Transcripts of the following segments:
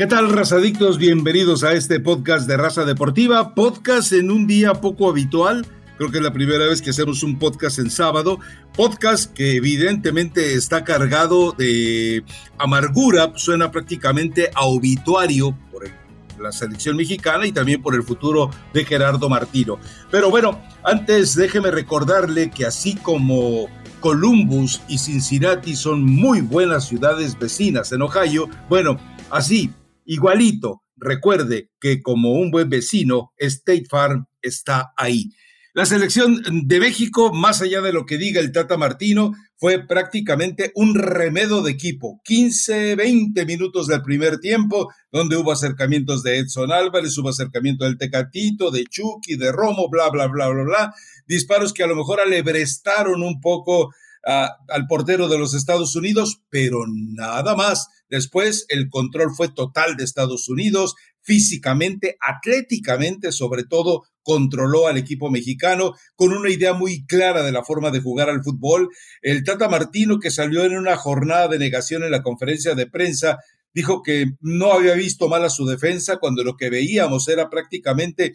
¿Qué tal, razadictos? Bienvenidos a este podcast de Raza Deportiva, podcast en un día poco habitual. Creo que es la primera vez que hacemos un podcast en sábado. Podcast que evidentemente está cargado de amargura, suena prácticamente a obituario por la selección mexicana y también por el futuro de Gerardo Martino. Pero bueno, antes déjeme recordarle que así como Columbus y Cincinnati son muy buenas ciudades vecinas en Ohio, bueno, así Igualito, recuerde que como un buen vecino, State Farm está ahí. La selección de México, más allá de lo que diga el Tata Martino, fue prácticamente un remedo de equipo. 15, 20 minutos del primer tiempo, donde hubo acercamientos de Edson Álvarez, hubo acercamiento del Tecatito, de Chucky, de Romo, bla, bla, bla, bla, bla. Disparos que a lo mejor alebrestaron un poco al portero de los Estados Unidos, pero nada más. Después el control fue total de Estados Unidos, físicamente, atléticamente, sobre todo, controló al equipo mexicano con una idea muy clara de la forma de jugar al fútbol. El Tata Martino, que salió en una jornada de negación en la conferencia de prensa, dijo que no había visto mal a su defensa cuando lo que veíamos era prácticamente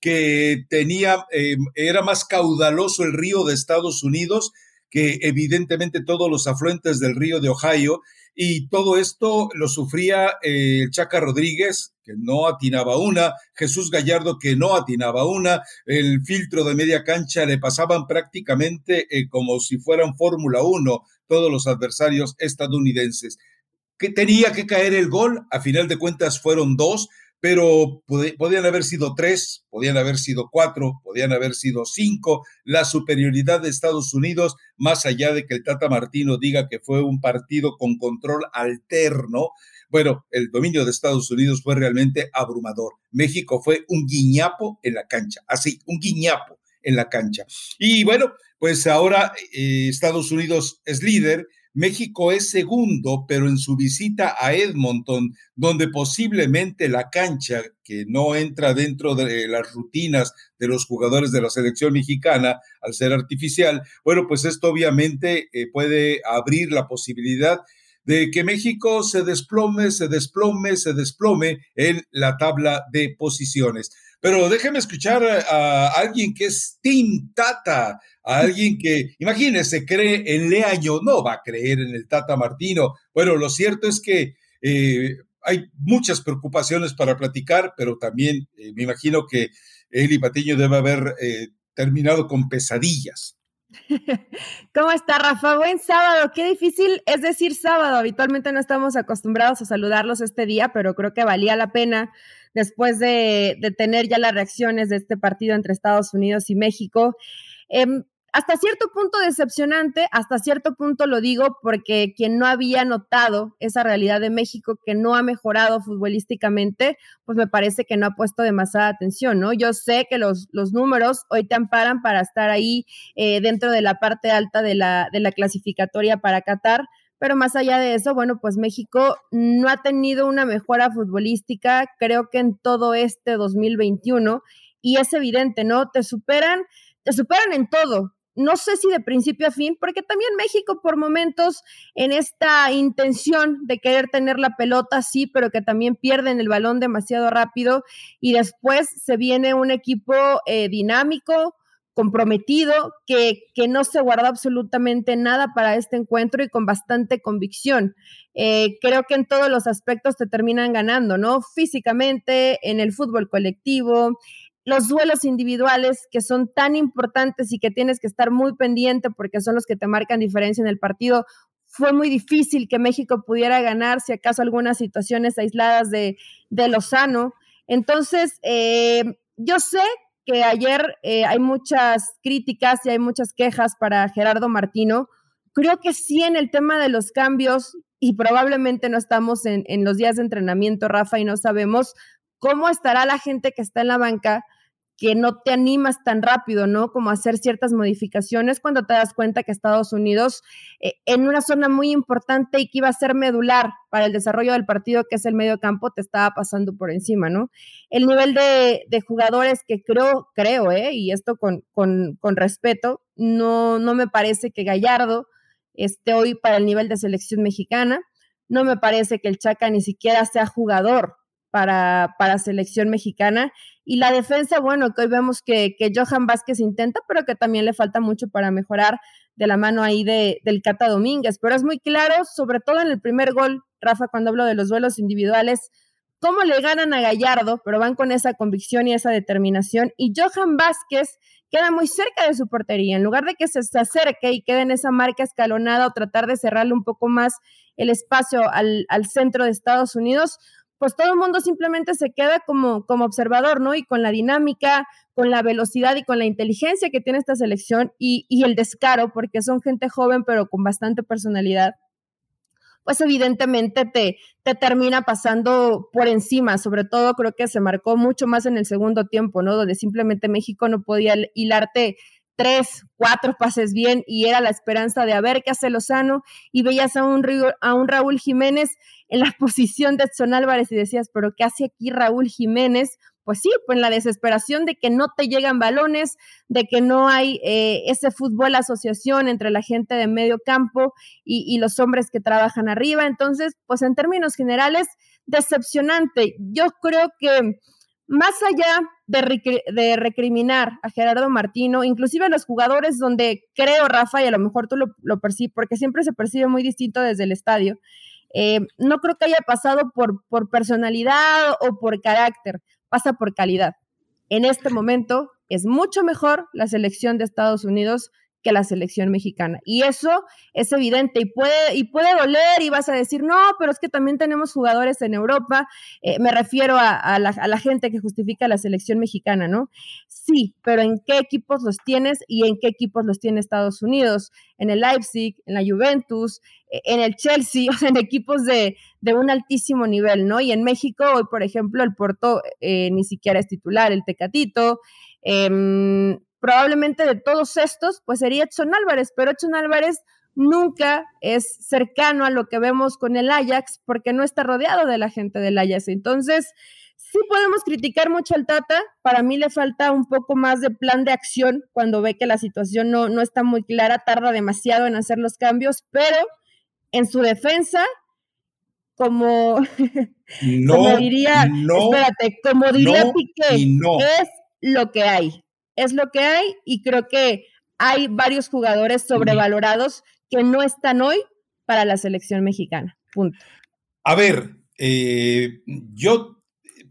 que tenía, eh, era más caudaloso el río de Estados Unidos que evidentemente todos los afluentes del río de Ohio y todo esto lo sufría eh, Chaca Rodríguez, que no atinaba una, Jesús Gallardo, que no atinaba una, el filtro de media cancha le pasaban prácticamente eh, como si fueran Fórmula 1 todos los adversarios estadounidenses. Que tenía que caer el gol, a final de cuentas fueron dos, pero podían haber sido tres, podían haber sido cuatro, podían haber sido cinco. La superioridad de Estados Unidos, más allá de que el Tata Martino diga que fue un partido con control alterno, bueno, el dominio de Estados Unidos fue realmente abrumador. México fue un guiñapo en la cancha, así, un guiñapo en la cancha. Y bueno, pues ahora eh, Estados Unidos es líder, México es segundo, pero en su visita a Edmonton, donde posiblemente la cancha, que no entra dentro de las rutinas de los jugadores de la selección mexicana, al ser artificial, bueno, pues esto obviamente eh, puede abrir la posibilidad de que México se desplome, se desplome, se desplome en la tabla de posiciones. Pero déjeme escuchar a alguien que es Tim Tata, a alguien que, imagínese, cree en Leaño, no va a creer en el Tata Martino. Bueno, lo cierto es que eh, hay muchas preocupaciones para platicar, pero también eh, me imagino que Eli Patiño debe haber eh, terminado con pesadillas. ¿Cómo está, Rafa? Buen sábado. Qué difícil es decir sábado. Habitualmente no estamos acostumbrados a saludarlos este día, pero creo que valía la pena después de, tener ya las reacciones de este partido entre Estados Unidos y México. Em, hasta cierto punto decepcionante, hasta cierto punto lo digo porque quien no había notado esa realidad de México que no ha mejorado futbolísticamente, pues me parece que no ha puesto demasiada atención, ¿no? Yo sé que los, los números hoy te amparan para estar ahí eh, dentro de la parte alta de la, de la clasificatoria para Qatar, pero más allá de eso, bueno, pues México no ha tenido una mejora futbolística, creo que en todo este 2021, y es evidente, ¿no? Te superan, te superan en todo. No sé si de principio a fin, porque también México por momentos en esta intención de querer tener la pelota, sí, pero que también pierden el balón demasiado rápido y después se viene un equipo eh, dinámico, comprometido, que, que, no se guardó absolutamente nada para este encuentro y con bastante convicción. Eh, creo que en todos los aspectos te terminan ganando, ¿no? Físicamente, en el fútbol colectivo, los duelos individuales que son tan importantes y que tienes que estar muy pendiente porque son los que te marcan diferencia en el partido. Fue muy difícil que México pudiera ganar, si acaso algunas situaciones aisladas de, de Lozano. Entonces, eh, yo sé que ayer eh, hay muchas críticas y hay muchas quejas para Gerardo Martino. Creo que sí en el tema de los cambios, y probablemente no estamos en, en los días de entrenamiento, Rafa, y no sabemos cómo estará la gente que está en la banca, que no te animas tan rápido, ¿no? Como hacer ciertas modificaciones cuando te das cuenta que Estados Unidos, eh, en una zona muy importante y que iba a ser medular para el desarrollo del partido, que es el medio campo, te estaba pasando por encima, ¿no? El nivel de, jugadores que creo, creo, ¿eh? Y esto con, con, con respeto, no, no me parece que Gallardo esté hoy para el nivel de selección mexicana. no me parece que el Chaca ni siquiera sea jugador para, selección mexicana. Y la defensa, bueno, que hoy vemos que, que, Johan Vázquez intenta, pero que también le falta mucho para mejorar de la mano ahí de, del Cata Domínguez. Pero es muy claro, sobre todo en el primer gol, Rafa, cuando hablo de los duelos individuales, cómo le ganan a Gallardo, pero van con esa convicción y esa determinación. Y Johan Vázquez queda muy cerca de su portería. En lugar de que se acerque y quede en esa marca escalonada o tratar de cerrarle un poco más el espacio al, al centro de Estados Unidos, pues todo el mundo simplemente se queda como, como observador, ¿no? Y con la dinámica, con la velocidad y con la inteligencia que tiene esta selección y, y el descaro, porque son gente joven pero con bastante personalidad, pues evidentemente te, te termina pasando por encima. Sobre todo creo que se marcó mucho más en el segundo tiempo, ¿no? Donde simplemente México no podía hilarte tres, cuatro pases bien y era la esperanza de a ver qué hace Lozano y veías a un, a un Raúl Jiménez en la posición de Edson Álvarez y decías, pero ¿qué hace aquí Raúl Jiménez? Pues sí, pues la desesperación de que no te llegan balones, de que no hay eh, ese fútbol asociación entre la gente de medio campo y, y los hombres que trabajan arriba. Entonces, pues en términos generales, decepcionante. Yo creo que más allá de, recriminar a Gerardo Martino, inclusive a los jugadores donde creo, Rafa, y a lo mejor tú lo, percibes, porque siempre se percibe muy distinto desde el estadio, eh, no creo que haya pasado por, por personalidad o por carácter, pasa por calidad. En este momento es mucho mejor la selección de Estados Unidos que la selección mexicana. Y eso es evidente y puede, y puede doler y vas a decir, no, pero es que también tenemos jugadores en Europa. Eh, me refiero a, la, gente que justifica la selección mexicana, ¿no? Sí, pero ¿en qué equipos los tienes y en qué equipos los tiene Estados Unidos? En el Leipzig, en la Juventus, eh, en el Chelsea, o sea, en equipos de, de un altísimo nivel, ¿no? Y en México, hoy, por ejemplo, el Porto eh, ni siquiera es titular, el Tecatito. Eh, probablemente de todos estos, pues sería Edson Álvarez, pero Edson Álvarez nunca es cercano a lo que vemos con el Ajax porque no está rodeado de la gente del Ajax. Entonces, sí podemos criticar mucho al Tata, para mí le falta un poco más de plan de acción cuando ve que la situación no, no está muy clara, tarda demasiado en hacer los cambios, pero en su defensa, como, no, diría, no, espérate, como diría Piqué, es lo que hay es lo que hay y creo que hay varios jugadores sobrevalorados que no están hoy para la selección mexicana. Punto. A ver, eh, yo,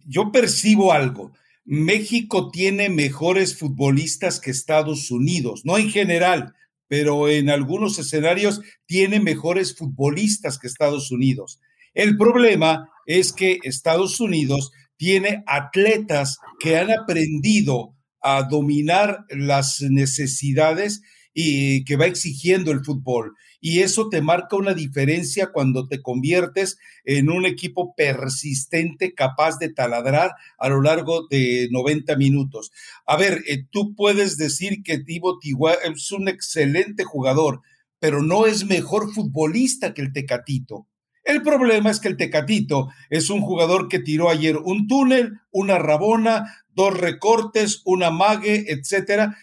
yo percibo algo. México tiene mejores futbolistas que Estados Unidos, no en general, pero en algunos escenarios tiene mejores futbolistas que Estados Unidos. El problema es que Estados Unidos tiene atletas que han aprendido a dominar las necesidades y que va exigiendo el fútbol. Y eso te marca una diferencia cuando te conviertes en un equipo persistente capaz de taladrar a lo largo de 90 minutos. A ver, eh, tú puedes decir que Tibo Tigua es un excelente jugador, pero no es mejor futbolista que el Tecatito. El problema es que el Tecatito es un jugador que tiró ayer un túnel, una rabona, dos recortes, una mague, etcétera,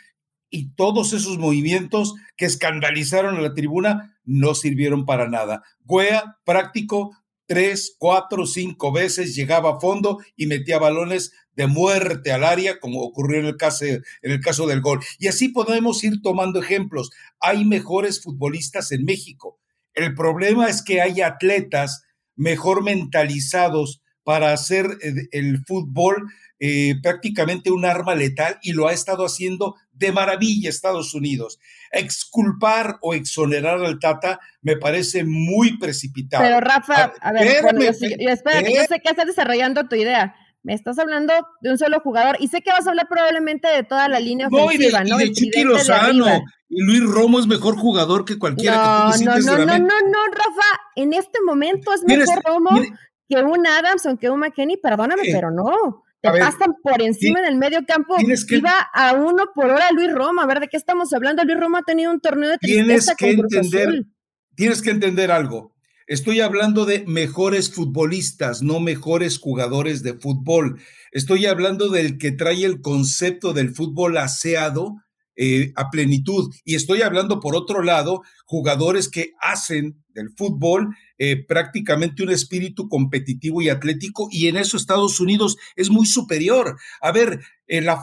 y todos esos movimientos que escandalizaron a la tribuna no sirvieron para nada. Guea, práctico, tres, cuatro, cinco veces llegaba a fondo y metía balones de muerte al área, como ocurrió en el caso, en el caso del gol. Y así podemos ir tomando ejemplos. Hay mejores futbolistas en México. El problema es que hay atletas mejor mentalizados para hacer el fútbol eh, prácticamente un arma letal y lo ha estado haciendo de maravilla Estados Unidos. Exculpar o exonerar al Tata me parece muy precipitado. Pero Rafa, a, ver, espérate, yo sé que estás desarrollando tu idea. Me estás hablando de un solo jugador y sé que vas a hablar probablemente de toda la línea ofensiva, ¿no? Y de, Chiqui Lozano. y Luis Romo es mejor jugador que cualquiera no, que tú no, no, no, no, no, Rafa. En este momento es mejor Romo que un Adams o que un McKenny. Perdóname, pero no te pasan por encima en el medio campo. Iba a uno por hora Luis Roma. A ver, ¿de qué estamos hablando? Luis Roma ha tenido un torneo de tristeza tienes que entender, Tienes que entender algo. Estoy hablando de mejores futbolistas, no mejores jugadores de fútbol. Estoy hablando del que trae el concepto del fútbol aseado eh, a plenitud. Y estoy hablando, por otro lado, jugadores que hacen del fútbol eh, prácticamente un espíritu competitivo y atlético, y en eso Estados Unidos es muy superior. A ver, la,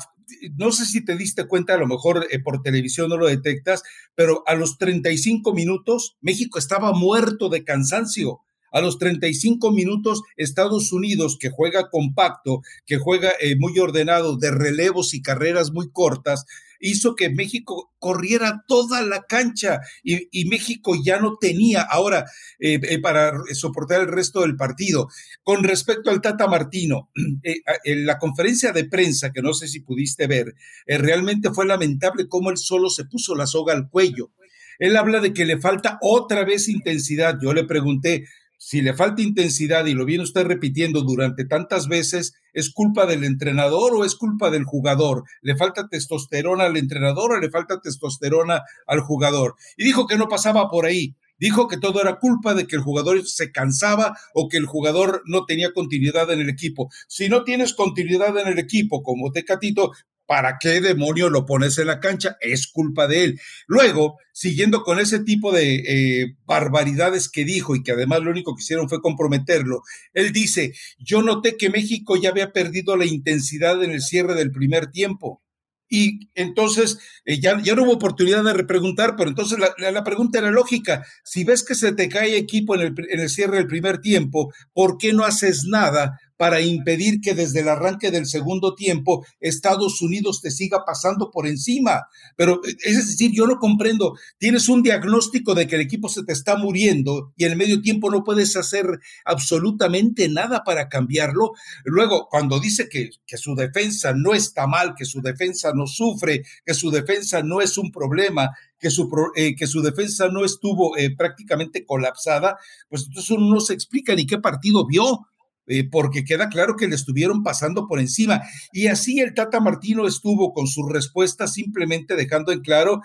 no sé si te diste cuenta, a lo mejor eh, por televisión no lo detectas, pero a los 35 minutos México estaba muerto de cansancio. A los 35 minutos, Estados Unidos, que juega compacto, que juega eh, muy ordenado, de relevos y carreras muy cortas, hizo que México corriera toda la cancha y, México ya no tenía ahora eh, eh, para soportar el resto del partido. Con respecto al Tata Martino, en la conferencia de prensa, que no sé si pudiste ver, realmente fue lamentable cómo él solo se puso la soga al cuello. Él habla de que le falta otra vez intensidad. Yo le pregunté, si le falta intensidad y lo viene usted repitiendo durante tantas veces, ¿es culpa del entrenador o es culpa del jugador? ¿Le falta testosterona al entrenador o le falta testosterona al jugador? Y dijo que no pasaba por ahí. Dijo que todo era culpa de que el jugador se cansaba o que el jugador no tenía continuidad en el equipo. Si no tienes continuidad en el equipo como Tecatito, ¿para qué demonio lo pones en la cancha? Es culpa de él. Luego, siguiendo con ese tipo de eh, barbaridades que dijo y que además lo único que hicieron fue comprometerlo, él dice, yo noté que México ya había perdido la intensidad en el cierre del primer tiempo. Y entonces eh, ya, ya, no hubo oportunidad de repreguntar, pero entonces la, pregunta era lógica. Si ves que se te cae equipo en el, en el cierre del primer tiempo, ¿por qué no haces nada para impedir que desde el arranque del segundo tiempo Estados Unidos te siga pasando por encima. Pero es decir, yo no comprendo, tienes un diagnóstico de que el equipo se te está muriendo y en el medio tiempo no puedes hacer absolutamente nada para cambiarlo. Luego, cuando dice que, que su defensa no está mal, que su defensa no sufre, que su defensa no es un problema, que su, eh, que su defensa no estuvo eh, prácticamente colapsada, pues entonces uno no se explica ni qué partido vio. Eh, porque queda claro que le estuvieron pasando por encima. Y así el Tata Martino estuvo con su respuesta simplemente dejando en claro,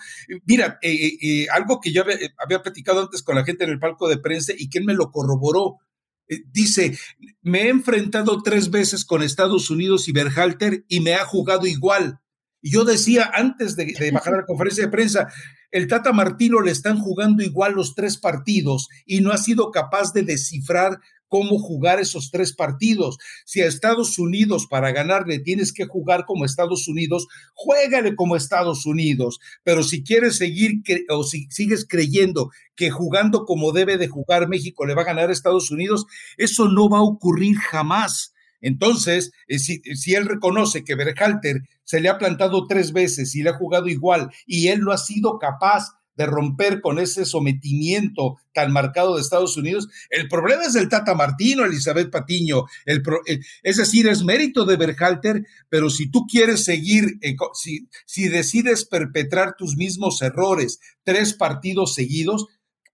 mira, eh, eh, algo que yo había, platicado antes con la gente en el palco de prensa y él me lo corroboró. dice, me he enfrentado tres veces con Estados Unidos y Berhalter y me ha jugado igual. Y yo decía antes de, de bajar a la conferencia de prensa, el Tata Martino le están jugando igual los tres partidos y no ha sido capaz de descifrar cómo jugar esos tres partidos. Si a Estados Unidos para ganarle tienes que jugar como Estados Unidos, juégale como Estados Unidos. Pero si quieres seguir o si sigues creyendo que jugando como debe de jugar México le va a ganar a Estados Unidos, eso no va a ocurrir jamás. Entonces, eh, si, si, él reconoce que Berhalter se le ha plantado tres veces y le ha jugado igual y él no ha sido capaz de romper con ese sometimiento tan marcado de Estados Unidos. El problema es del Tata Martino, Elizabeth Patiño. El eh, es decir, es mérito de Berhalter, pero si tú quieres seguir, eh, si, si decides perpetrar tus mismos errores tres partidos seguidos,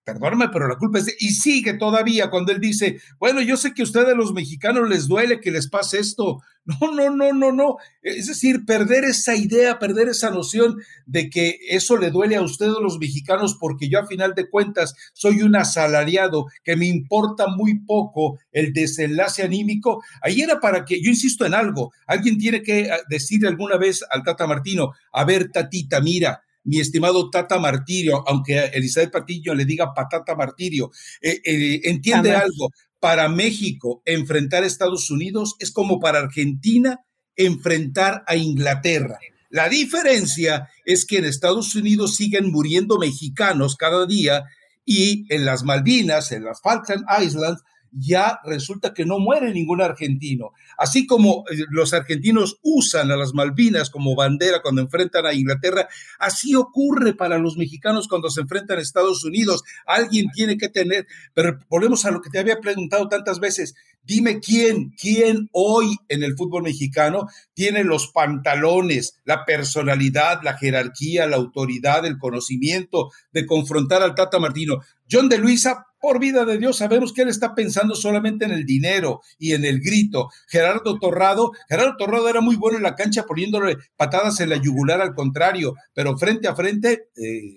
perdóname, pero la culpa es de... Y sigue todavía cuando él dice, bueno, yo sé que a ustedes los mexicanos les duele que les pase esto. No, no, no, no, no. Es decir, perder esa idea, perder esa noción de que eso le duele a ustedes los mexicanos porque yo a final de cuentas soy un asalariado que me importa muy poco el desenlace anímico. Ahí era para que, yo insisto en algo, alguien tiene que ah, decirle alguna vez al Tata Martino, a ver, Tatita, mira, mi estimado Tata Martirio, aunque Elizabeth Patiño le diga patata Martirio, eh, eh, entiende algo, para México enfrentar a Estados Unidos es como para Argentina enfrentar a Inglaterra. La diferencia es que en Estados Unidos siguen muriendo mexicanos cada día y en las Malvinas, en las Falkland Islands, ya resulta que no muere ningún argentino. Así como eh, los argentinos usan a las Malvinas como bandera cuando enfrentan a Inglaterra, así ocurre para los mexicanos cuando se enfrentan a Estados Unidos. Alguien tiene que tener, pero volvemos a lo que te había preguntado tantas veces. Dime quién, quién hoy en el fútbol mexicano tiene los pantalones, la personalidad, la jerarquía, la autoridad, el conocimiento de confrontar al Tata Martino. John de Luisa por vida de Dios, sabemos que él está pensando solamente en el dinero y en el grito. Gerardo Torrado, Gerardo Torrado era muy bueno en la cancha poniéndole patadas en la yugular al contrario, pero frente a frente, eh,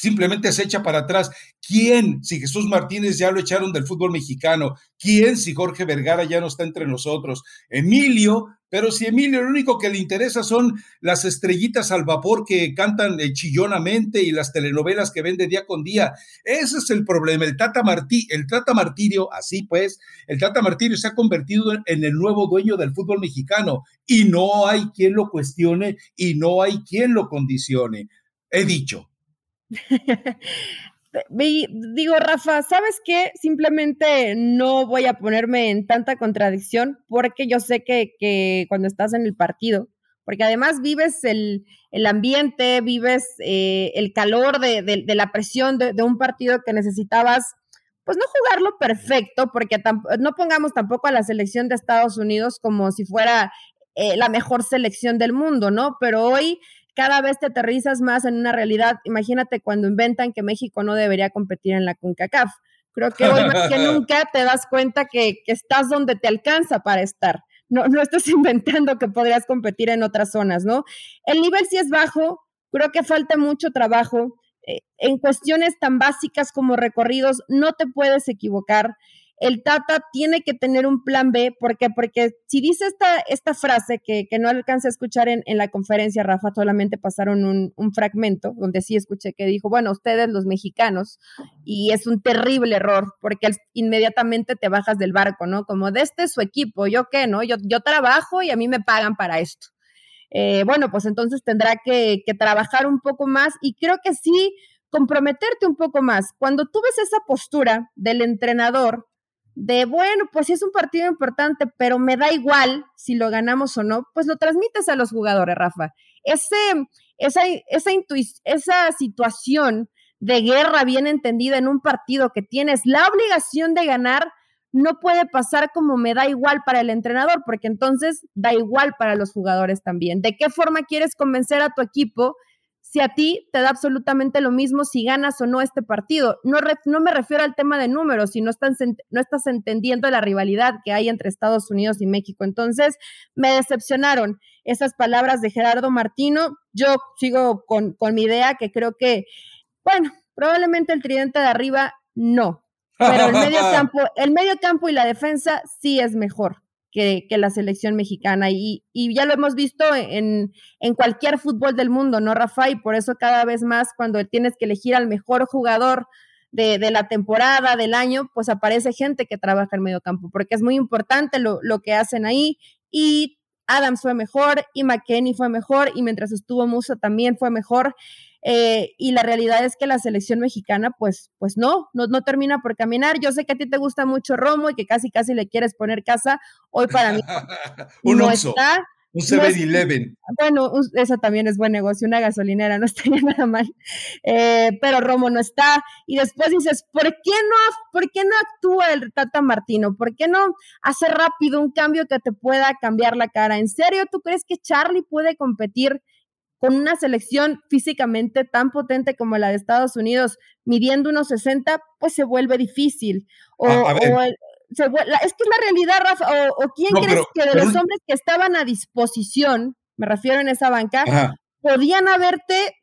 simplemente se echa para atrás. ¿Quién, si Jesús Martínez ya lo echaron del fútbol mexicano? ¿Quién, si Jorge Vergara ya no está entre nosotros? Emilio, pero si Emilio lo único que le interesa son las estrellitas al vapor que cantan eh, chillonamente y las telenovelas que vende día con día. Ese es el problema. El Tata, Martí, el Tata Martirio, así pues, el Tata Martirio se ha convertido en el nuevo dueño del fútbol mexicano y no hay quien lo cuestione y no hay quien lo condicione. He dicho. Digo, Rafa, ¿sabes qué? Simplemente no voy a ponerme en tanta contradicción porque yo sé que, cuando estás en el partido, porque además vives el, ambiente, vives eh, el calor de, la presión de, un partido que necesitabas, pues no jugarlo perfecto, porque no pongamos tampoco a la selección de Estados Unidos como si fuera eh, la mejor selección del mundo, ¿no? Pero hoy cada vez te aterrizas más en una realidad. Imagínate cuando inventan que México no debería competir en la CONCACAF. Creo que hoy más que nunca te das cuenta que, estás donde te alcanza para estar. No, no estás inventando que podrías competir en otras zonas, ¿no? El nivel sí es bajo, creo que falta mucho trabajo. Eh, en cuestiones tan básicas como recorridos, no te puedes equivocar el Tata tiene que tener un plan B, porque Porque si dice esta, esta frase que, no alcancé a escuchar en, la conferencia, Rafa, solamente pasaron un, fragmento donde sí escuché que dijo, bueno, ustedes los mexicanos, y es un terrible error, porque inmediatamente te bajas del barco, ¿no? Como de este es su equipo, yo qué, ¿no? Yo, yo trabajo y a mí me pagan para esto. Eh, bueno, pues entonces tendrá que, que trabajar un poco más y creo que sí comprometerte un poco más. Cuando tú ves esa postura del entrenador, de, bueno, pues sí es un partido importante, pero me da igual si lo ganamos o no, pues lo transmites a los jugadores, Rafa. Ese, esa, esa, esa situación de guerra bien entendida en un partido que tienes la obligación de ganar, no puede pasar como me da igual para el entrenador, porque entonces da igual para los jugadores también. ¿De qué forma quieres convencer a tu equipo si a ti te da absolutamente lo mismo si ganas o no este partido. No, no me refiero al tema de números, si no, no estás entendiendo la rivalidad que hay entre Estados Unidos y México. Entonces, me decepcionaron esas palabras de Gerardo Martino. Yo sigo con, con mi idea que creo que, bueno, probablemente el tridente de arriba no, pero el medio campo, el medio campo y la defensa sí es mejor que, la selección mexicana. Y, y, ya lo hemos visto en, en cualquier fútbol del mundo, ¿no, Rafa? Y por eso cada vez más cuando tienes que elegir al mejor jugador de, de, la temporada, del año, pues aparece gente que trabaja en medio campo, porque es muy importante lo, lo que hacen ahí. Y Adams fue mejor, y McKenny fue mejor, y mientras estuvo Musa también fue mejor. Eh, y la realidad es que la selección mexicana, pues, pues no, no, no termina por caminar. Yo sé que a ti te gusta mucho Romo y que casi casi le quieres poner casa. Hoy para mí un no está. Un 7-Eleven. bueno, eso también es buen negocio, una gasolinera, no estaría nada mal. Eh, pero Romo no está. Y después dices, ¿por qué, no, ¿por qué no actúa el Tata Martino? ¿Por qué no hace rápido un cambio que te pueda cambiar la cara? ¿En serio tú crees que Charlie puede competir con una selección físicamente tan potente como la de Estados Unidos, midiendo unos 60, pues se vuelve difícil. O, es que es la realidad, Rafa, o, quién crees que de los hombres que estaban a disposición, me refiero en esa banca, podían haberte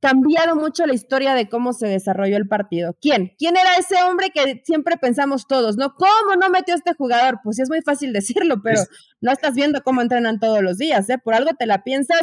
cambiado mucho la historia de cómo se desarrolló el partido. ¿Quién? ¿Quién era ese hombre que siempre pensamos todos, no? ¿Cómo no metió este jugador? Pues sí es muy fácil decirlo, pero no estás viendo cómo entrenan todos los días, ¿eh? Por algo te la piensas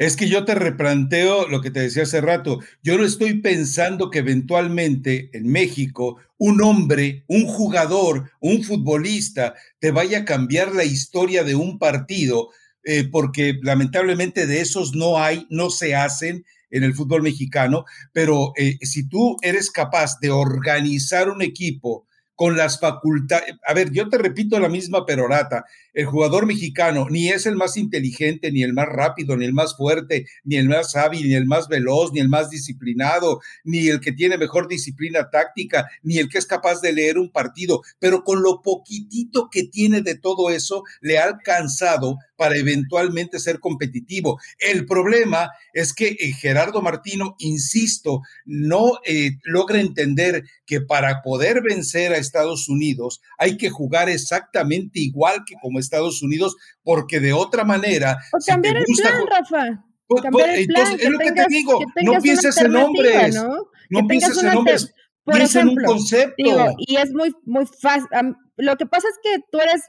Es que yo te replanteo lo que te decía hace rato. Yo no estoy pensando que eventualmente en México un hombre, un jugador, un futbolista te vaya a cambiar la historia de un partido, eh, porque lamentablemente de esos no hay, no se hacen en el fútbol mexicano, pero eh, si tú eres capaz de organizar un equipo, con las facultades. A ver, yo te repito la misma perorata. El jugador mexicano ni es el más inteligente, ni el más rápido, ni el más fuerte, ni el más hábil, ni el más veloz, ni el más disciplinado, ni el que tiene mejor disciplina táctica, ni el que es capaz de leer un partido. Pero con lo poquitito que tiene de todo eso, le ha alcanzado para eventualmente ser competitivo. El problema es que eh, Gerardo Martino, insisto, no eh, logra entender que para poder vencer a Estados Unidos hay que jugar exactamente igual que como Estados Unidos, porque de otra manera... O cambiar el plan, Rafa. Cambiar el plan, entonces, es lo que te digo, no pienses en nombres, no, no pienses en nombres, piensa en un concepto. y es muy, muy fácil. Lo que pasa es que tú eres,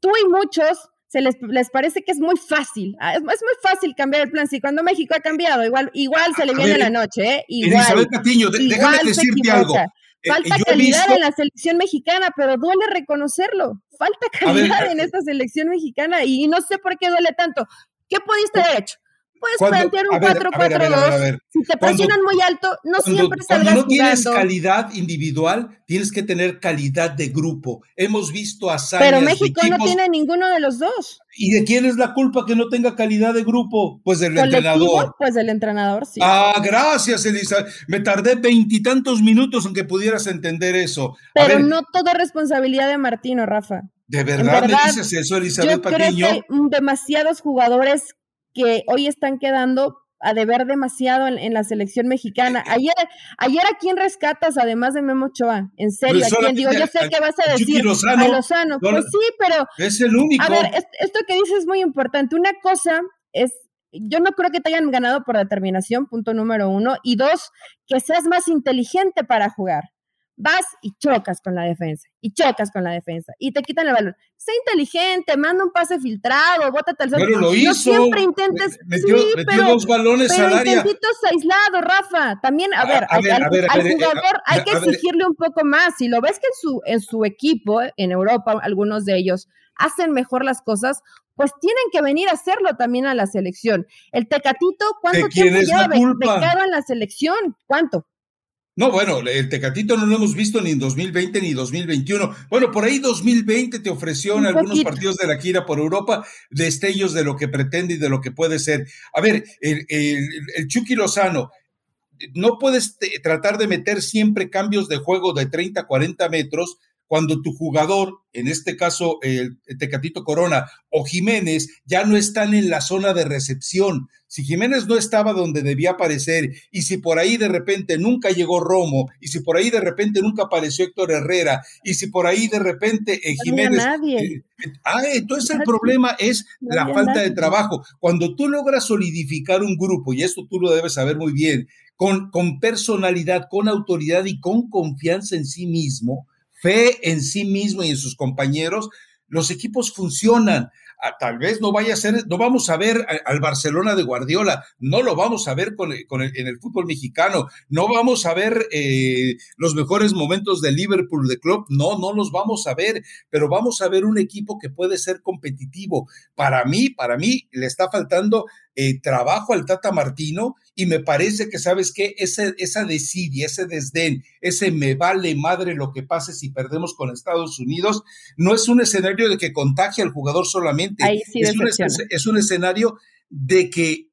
tú y muchos se les, les parece que es muy fácil. Ah, es, muy fácil cambiar el plan. Si cuando México ha cambiado, igual, igual se le viene la noche, ¿eh? Igual, Elizabeth Patiño, déjame decirte algo. Eh, Falta calidad en la selección mexicana, pero duele reconocerlo. Falta calidad en esta selección mexicana y no sé por qué duele tanto. ¿Qué pudiste haber hecho? Puedes plantear un 4-4-2. Si te presionan muy alto, no siempre saldrás Cuando no tienes calidad individual, tienes que tener calidad de grupo. Hemos visto a Pero México no tiene ninguno de los dos. ¿Y de quién es la culpa que no tenga calidad de grupo? Pues del entrenador. Pues del entrenador, sí. Ah, gracias, Elisa. Me tardé veintitantos minutos en que pudieras entender eso. Pero no todo responsabilidad de Martino, Rafa. ¿De verdad, me dices eso, Elizabeth yo Patiño? Creo que demasiados jugadores que hoy están quedando a deber demasiado en, la selección mexicana. Ayer, ayer a quién rescatas además de Memo Ochoa, en serio, pues ¿a quién digo, yo sé que vas a decir a Lozano, pues sí, pero es el único. A ver, esto que dices es muy importante. Una cosa es yo no creo que te hayan ganado por determinación, punto número uno, y dos, que seas más inteligente para jugar vas y chocas con la defensa, y chocas con la defensa, y te quitan el balón. Sé inteligente, manda un pase filtrado, bótate al Pero lo hizo. No siempre intentes. Metió, sí, metió pero, dos balones pero al área. intentitos aislados, Rafa. También, a, ver, al, jugador hay que exigirle un poco más. Si lo ves que en su, en su equipo, en Europa, algunos de ellos hacen mejor las cosas, pues tienen que venir a hacerlo también a la selección. El Tecatito, ¿cuánto tiempo lleva becado en la selección? ¿Cuánto? No, bueno, el Tecatito no lo hemos visto ni en 2020 ni 2021. Bueno, por ahí 2020 te ofreció en algunos partidos de la gira por Europa destellos de lo que pretende y de lo que puede ser. A ver, el, el Chucky Lozano, no puedes tratar de meter siempre cambios de juego de 30, 40 metros cuando tu jugador, en este caso el Tecatito Corona o Jiménez, ya no están en la zona de recepción. Si Jiménez no estaba donde debía aparecer y si por ahí de repente nunca llegó Romo y si por ahí de repente nunca apareció Héctor Herrera y si por ahí de repente eh, Jiménez... Eh, ah, entonces el problema es la falta de trabajo. Cuando tú logras solidificar un grupo, y esto tú lo debes saber muy bien, con, con personalidad, con autoridad y con confianza en sí mismo, fe en sí mismo y en sus compañeros, los equipos funcionan. Ah, tal vez no vaya a ser, no vamos a ver al Barcelona de Guardiola, no lo vamos a ver con, en el fútbol mexicano, no vamos a ver eh, los mejores momentos de Liverpool, de club, no, no los vamos a ver, pero vamos a ver un equipo que puede ser competitivo. Para mí, para mí, le está faltando eh, trabajo al Tata Martino y me parece que, ¿sabes qué? Ese, esa desidia, ese desdén, ese me vale madre lo que pase si perdemos con Estados Unidos, no es un escenario de que contagie al jugador solamente. es, un, es un escenario de que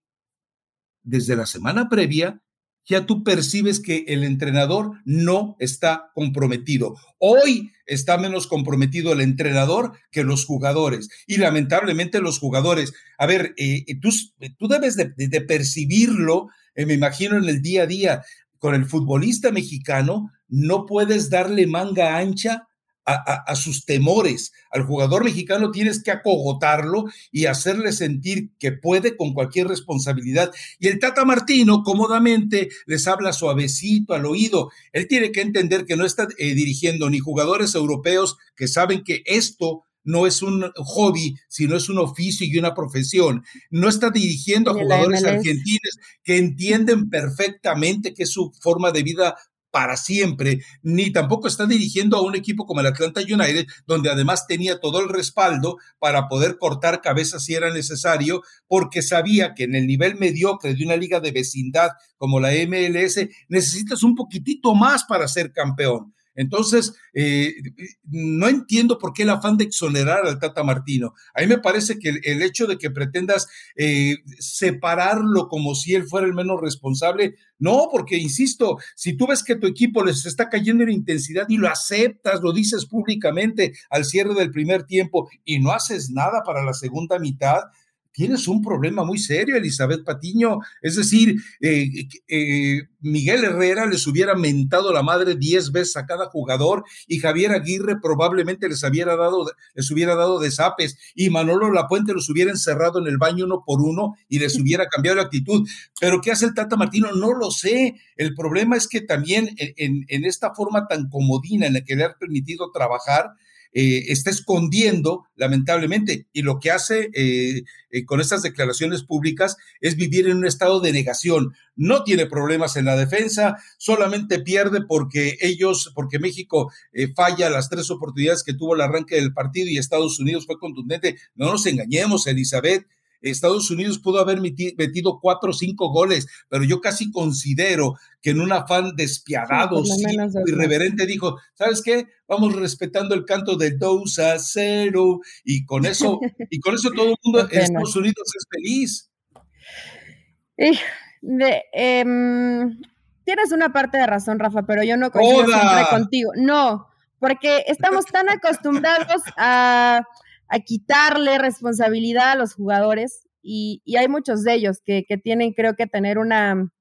desde la semana previa ya tú percibes que el entrenador no está comprometido. Hoy está menos comprometido el entrenador que los jugadores. Y lamentablemente los jugadores, a ver, eh, eh, tú, tú, debes de, percibirlo, eh, me imagino, en el día a día. Con el futbolista mexicano no puedes darle manga ancha a, sus temores. Al jugador mexicano tienes que acogotarlo y hacerle sentir que puede con cualquier responsabilidad. Y el Tata Martino cómodamente les habla suavecito al oído. Él tiene que entender que no está eh, dirigiendo ni jugadores europeos que saben que esto no es un hobby, sino es un oficio y una profesión. No está dirigiendo a jugadores argentinos que entienden perfectamente que es su forma de vida para siempre, ni tampoco está dirigiendo a un equipo como el Atlanta United, donde además tenía todo el respaldo para poder cortar cabezas si era necesario, porque sabía que en el nivel mediocre de una liga de vecindad como la MLS necesitas un poquitito más para ser campeón. Entonces, eh, no entiendo por qué el afán de exonerar al Tata Martino. A mí me parece que el, hecho de que pretendas eh, separarlo como si él fuera el menos responsable, no, porque insisto, si tú ves que tu equipo les está cayendo en intensidad y lo aceptas, lo dices públicamente al cierre del primer tiempo y no haces nada para la segunda mitad, tienes un problema muy serio, Elizabeth Patiño. Es decir, eh, eh, Miguel Herrera les hubiera mentado la madre diez veces a cada jugador y Javier Aguirre probablemente les, hubiera dado, les hubiera dado desapes y Manolo Lapuente los hubiera encerrado en el baño uno por uno y les hubiera cambiado la actitud. Pero ¿qué hace el Tata Martino? No lo sé. El problema es que también en, en esta forma tan comodina en la que le ha permitido trabajar, eh, está escondiendo, lamentablemente, y lo que hace eh, eh, con estas declaraciones públicas es vivir en un estado de negación. No tiene problemas en la defensa, solamente pierde porque ellos, porque México falla las tres oportunidades que tuvo el arranque del partido y Estados Unidos fue contundente. No nos engañemos, Elizabeth. Estados Unidos pudo haber metido cuatro o cinco goles, pero yo casi considero que en un afán despiadado, irreverente, dijo, ¿sabes qué? Vamos respetando el canto de 2 a 0 y con eso, y con eso todo el mundo en Estados Unidos es feliz. Em, tienes una parte de razón, Rafa, pero yo no coincido siempre contigo. No, porque estamos tan acostumbrados a a quitarle responsabilidad a los jugadores y, hay muchos de ellos que, tienen, creo que, tener una,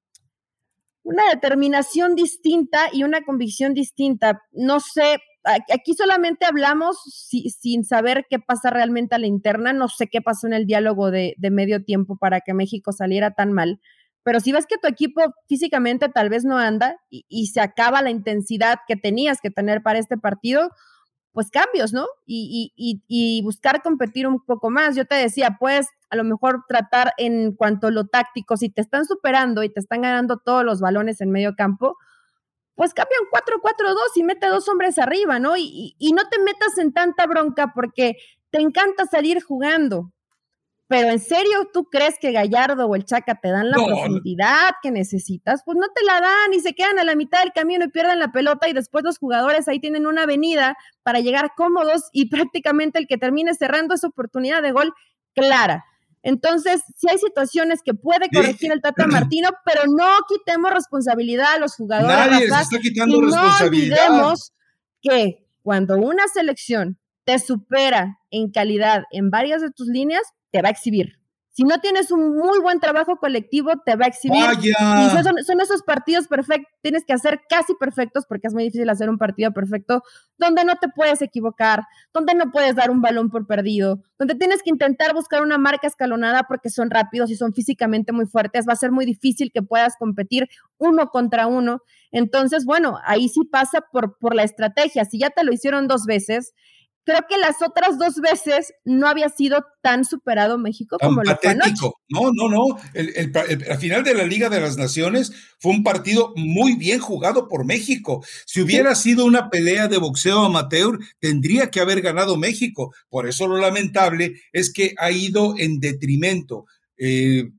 una determinación distinta y una convicción distinta. No sé, aquí solamente hablamos sin saber qué pasa realmente a la interna, no sé qué pasó en el diálogo de, medio tiempo para que México saliera tan mal, pero si ves que tu equipo físicamente tal vez no anda y se acaba la intensidad que tenías que tener para este partido, pues cambios, ¿no? Y, y, y, buscar competir un poco más. Yo te decía, pues a lo mejor tratar en cuanto a lo táctico, si te están superando y te están ganando todos los balones en medio campo, pues cambia un 4-4-2 y mete dos hombres arriba, ¿no? Y, y no te metas en tanta bronca porque te encanta salir jugando. Pero en serio, ¿tú crees que Gallardo o el Chaca te dan la profundidad que necesitas? Pues no te la dan y se quedan a la mitad del camino y pierden la pelota y después los jugadores ahí tienen una avenida para llegar cómodos y prácticamente el que termine cerrando esa oportunidad de gol clara. Entonces, sí hay situaciones que puede corregir el Tata Martino, pero no quitemos responsabilidad a los jugadores. Nadie está quitando responsabilidad. No olvidemos que cuando una selección te supera en calidad en varias de tus líneas, te va a exhibir. Si no tienes un muy buen trabajo colectivo, te va a exhibir. Y son, esos partidos perfectos, tienes que hacer casi perfectos, porque es muy difícil hacer un partido perfecto, donde no te puedes equivocar, donde no puedes dar un balón por perdido, donde tienes que intentar buscar una marca escalonada porque son rápidos y son físicamente muy fuertes. Va a ser muy difícil que puedas competir uno contra uno. Entonces, bueno, ahí sí pasa por, por la estrategia. Si ya te lo hicieron dos veces, creo que las otras dos veces no había sido tan superado México como lo fue No, no, no. El, final de la Liga de las Naciones fue un partido muy bien jugado por México. Si hubiera sido una pelea de boxeo amateur, tendría que haber ganado México. Por eso lo lamentable es que ha ido en detrimento. Eh,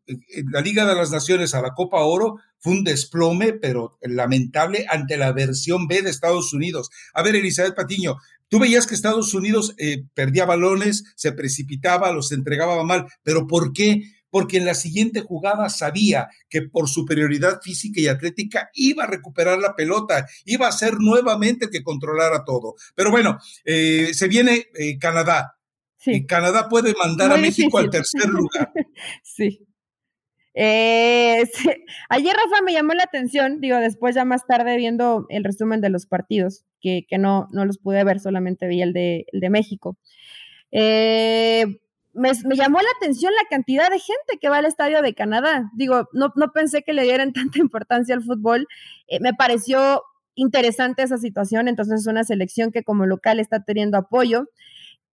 la Liga de las Naciones a la Copa Oro fue un desplome, pero lamentable ante la versión B de Estados Unidos. A ver, Elizabeth Patiño, Tú veías que Estados Unidos eh, perdía balones, se precipitaba, los entregaba mal, pero ¿por qué? Porque en la siguiente jugada sabía que por superioridad física y atlética iba a recuperar la pelota, iba a ser nuevamente que controlara todo. Pero bueno, eh, se viene eh, Canadá. Y Canadá puede mandar a México al tercer lugar. sí. Ayer Rafa me llamó la atención, digo, después ya más tarde viendo el resumen de los partidos, que, no, no los pude ver, solamente vi el de, el de México. Eh, me, llamó la atención la cantidad de gente que va al estadio de Canadá. Digo, no, no pensé que le dieran tanta importancia al fútbol. Eh, me pareció interesante esa situación, entonces es una selección que como local está teniendo apoyo,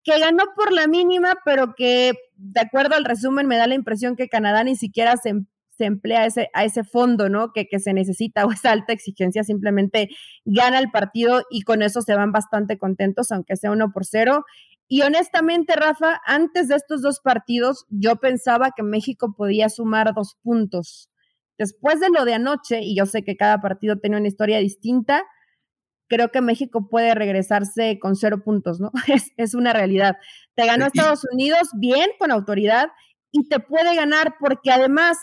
que ganó por la mínima, pero que de acuerdo al resumen me da la impresión que Canadá ni siquiera se, se emplea ese, a ese fondo, ¿no? Que, que se necesita o esa alta exigencia, simplemente gana el partido y con eso se van bastante contentos, aunque sea uno por cero. Y honestamente, Rafa, antes de estos dos partidos, yo pensaba que México podía sumar dos puntos. Después de lo de anoche, y yo sé que cada partido tiene una historia distinta, creo que México puede regresarse con cero puntos, ¿no? Es, es una realidad. Te ganó Estados Unidos bien, con autoridad, y te puede ganar porque además,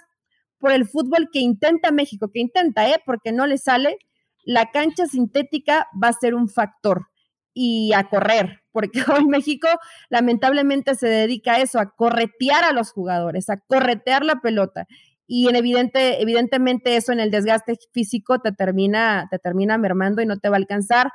por el fútbol que intenta México, que intenta, ¿eh? Porque no le sale, la cancha sintética va a ser un factor y a correr, porque hoy México lamentablemente se dedica a eso, a corretear a los jugadores, a corretear la pelota. Y en evidente, evidentemente eso en el desgaste físico te termina, te termina mermando y no te va a alcanzar.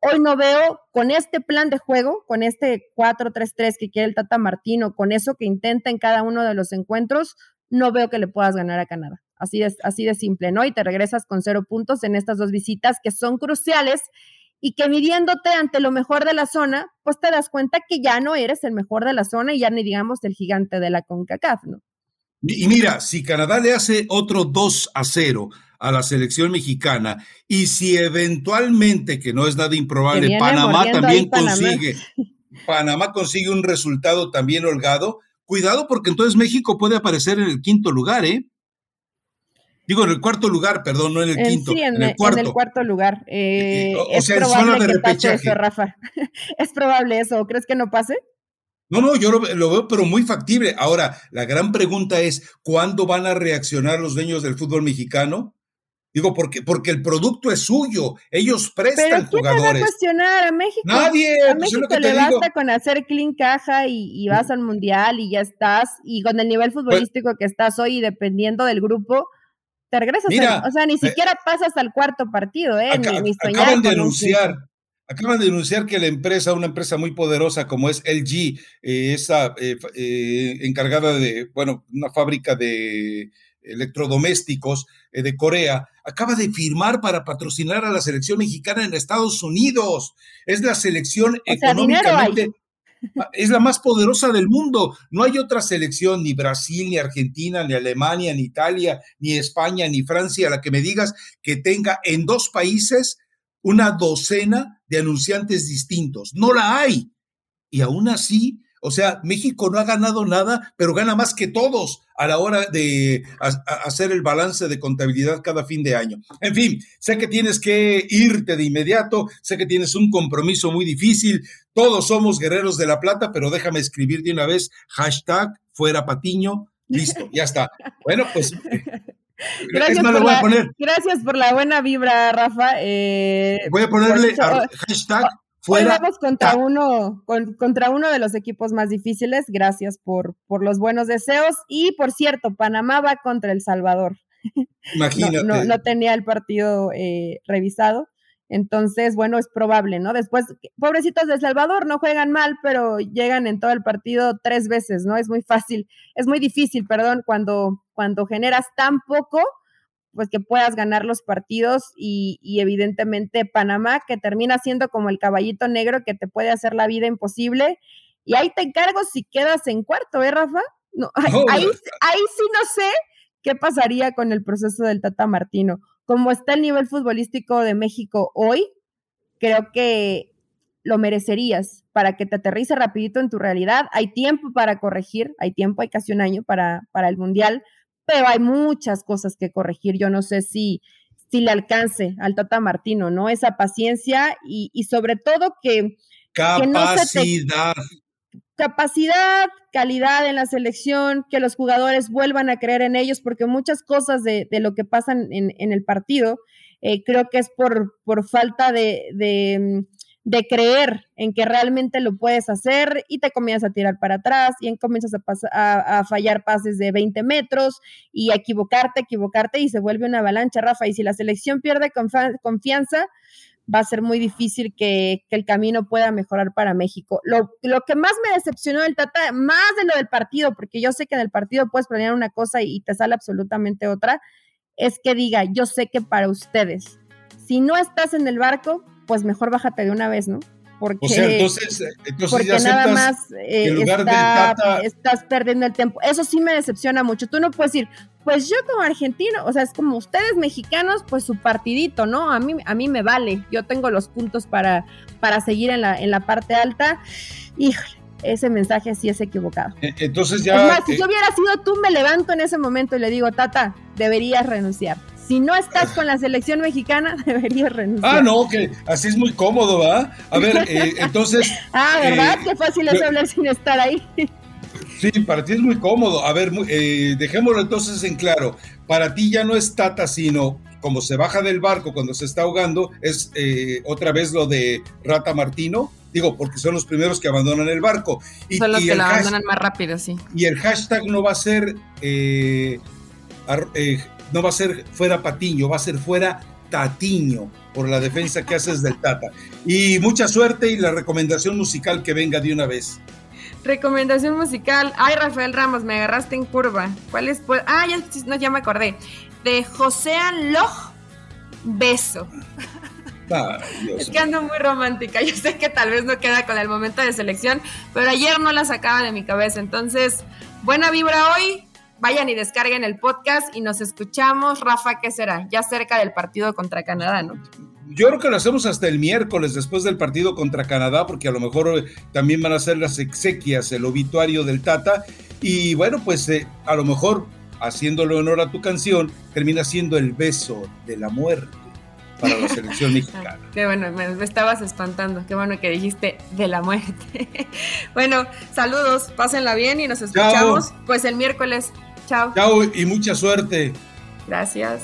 Hoy no veo con este plan de juego, con este 4-3-3 que quiere el Tata Martino, con eso que intenta en cada uno de los encuentros, no veo que le puedas ganar a Canadá. Así de, así de simple, ¿no? Y te regresas con cero puntos en estas dos visitas que son cruciales y que midiéndote ante lo mejor de la zona, pues te das cuenta que ya no eres el mejor de la zona y ya ni digamos el gigante de la CONCACAF, ¿no? Y mira, si Canadá le hace otro 2 a 0 a la selección mexicana y si eventualmente, que no es nada improbable, Panamá también consigue, Panamá consigue un resultado también holgado, cuidado porque entonces México puede aparecer en el quinto lugar, ¿eh? Digo, en el cuarto lugar, perdón, no en el quinto. Sí, en, el, cuarto. lugar. Eh, o es sea, probable de que pase eso, Rafa. es probable eso. ¿Crees que no pase? No, no, yo lo, veo, pero muy factible. Ahora, la gran pregunta es, ¿cuándo van a reaccionar los dueños del fútbol mexicano? Digo, porque, porque el producto es suyo, ellos prestan ¿Pero quién jugadores. Te va a cuestionar a México? Nadie. A pues México le basta con hacer clean caja y, vas al mundial y ya estás, y con el nivel pues futbolístico que estás hoy, dependiendo del grupo, te regresas. o sea, ni eh, siquiera pasas al cuarto partido, ¿eh? acaban de anunciar. Acaban de denunciar que la empresa, una empresa muy poderosa como es LG, eh, esa eh, encargada de, bueno, una fábrica de electrodomésticos de Corea, acaba de firmar para patrocinar a la selección mexicana en Estados Unidos. Es la selección económicamente es la más poderosa del mundo. No hay otra selección, ni Brasil, ni Argentina, ni Alemania, ni Italia, ni España, ni Francia, a la que me digas que tenga en dos países una docena de anunciantes distintos. No la hay. Y aún así, o sea, México no ha ganado nada, pero gana más que todos a la hora de hacer el balance de contabilidad cada fin de año. En fin, sé que tienes que irte de inmediato, sé que tienes un compromiso muy difícil, todos somos guerreros de la plata, pero déjame escribir de una vez hashtag fuera Patiño, listo, ya está. Bueno, pues... Gracias, por la, gracias por la buena vibra, Rafa. Eh, voy a ponerle hashtag Hoy vamos contra uno, contra uno de los equipos más difíciles. Gracias por, por los buenos deseos. Y por cierto, Panamá va contra El Salvador. Imagínate. no, tenía el partido eh, revisado. Entonces, bueno, es probable, ¿no? Después, pobrecitos de El Salvador no juegan mal, pero llegan en todo el partido tres veces, ¿no? Es muy fácil, es muy difícil, perdón, cuando, cuando generas tan poco pues que puedas ganar los partidos y, evidentemente Panamá que termina siendo como el caballito negro que te puede hacer la vida imposible y ahí te encargo si quedas en cuarto, ¿eh, Rafa? No, ahí, ahí, sí no sé qué pasaría con el proceso del Tata Martino. Como está el nivel futbolístico de México hoy, creo que lo merecerías para que te aterrice rapidito en tu realidad. Hay tiempo para corregir, hay tiempo, hay casi un año para, para el Mundial, pero hay muchas cosas que corregir. Yo no sé si, si le alcance al Tata Martino, ¿no? Esa paciencia y, sobre todo que... Capacidad. capacidad, calidad en la selección, que los jugadores vuelvan a creer en ellos, porque muchas cosas de, lo que pasan en, en el partido, eh, creo que es por, por falta de, de de creer en que realmente lo puedes hacer y te comienzas a tirar para atrás y comienzas a, fallar pases de 20 metros y a equivocarte, equivocarte y se vuelve una avalancha, Rafa. Y si la selección pierde confianza, va a ser muy difícil que, el camino pueda mejorar para México. Lo, lo, que más me decepcionó del Tata, más de lo del partido, porque yo sé que en el partido puedes planear una cosa y, te sale absolutamente otra, es que diga, yo sé que para ustedes, si no estás en el barco, pues mejor bájate de una vez, ¿no? Porque, o sea, entonces, entonces porque nada más eh, estás perdiendo el tiempo. Eso sí me decepciona mucho. Tú no puedes decir, pues yo como argentino, o sea, es como ustedes mexicanos, pues su partidito, ¿no? A mí, a mí me vale. Yo tengo los puntos para, para seguir en la, en la parte alta. Híjole, ese mensaje sí es equivocado. E, entonces ya. Es más, si yo hubiera sido tú, me levanto en ese momento y le digo, Tata, deberías renunciar si no estás con la selección mexicana, deberías renunciar. Ah, no, que así es muy cómodo, ¿va? A ver, eh, entonces. ah, ¿verdad? Eh, Qué fácil es hablar sin estar ahí. sí, para ti es muy cómodo. A ver, eh, dejémoslo entonces en claro. Para ti ya no es Tata, sino como se baja del barco cuando se está ahogando, es otra vez lo de Rata Martino. Digo, porque son los primeros que abandonan el barco. Y, son los que la abandonan más rápido, sí. Y el hashtag no va a ser no va a ser fuera Patiño, va a ser fuera Tatiño por la defensa que haces del Tata. Y mucha suerte y la recomendación musical que venga de una vez. Recomendación musical. Ay, Rafael Ramos, me agarraste en curva. ¿Cuál es? Ah, ya, no, ya me acordé. De José Loj, Beso. es que ando muy romántica. Yo sé que tal vez no queda con el momento de selección, pero ayer no la sacaba de mi cabeza. Entonces, buena vibra hoy vayan y descarguen el podcast y nos escuchamos. Rafa, ¿qué será? Ya cerca del partido contra Canadá, ¿no? Yo creo que lo hacemos hasta el miércoles después del partido contra Canadá, porque a lo mejor eh, también van a ser las exequias, el obituario del Tata. Y bueno, pues eh, a lo mejor, haciéndolo honor a tu canción, termina siendo el beso de la muerte para la selección mexicana. Qué bueno, me, estabas espantando. Qué bueno que dijiste de la muerte. bueno, saludos, pásenla bien y nos escuchamos pues el miércoles. Chao. Chao y mucha suerte. Gracias.